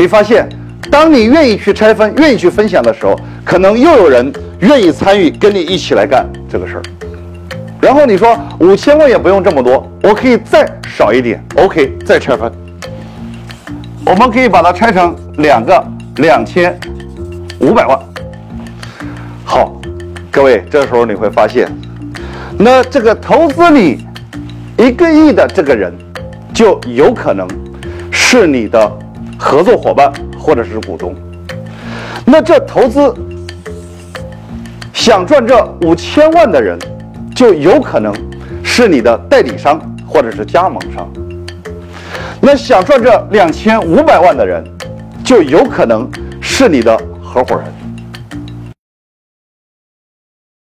你发现，当你愿意去拆分、愿意去分享的时候，可能又有人愿意参与，跟你一起来干这个事儿。然后你说五千万也不用这么多，我可以再少一点，OK，再拆分。我们可以把它拆成两个两千五百万。好，各位，这时候你会发现，那这个投资你一个亿的这个人，就有可能是你的合作伙伴或者是股东。那这投资想赚这五千万的人，就有可能是你的代理商或者是加盟商。那想赚这两千五百万的人，就有可能是你的合伙人。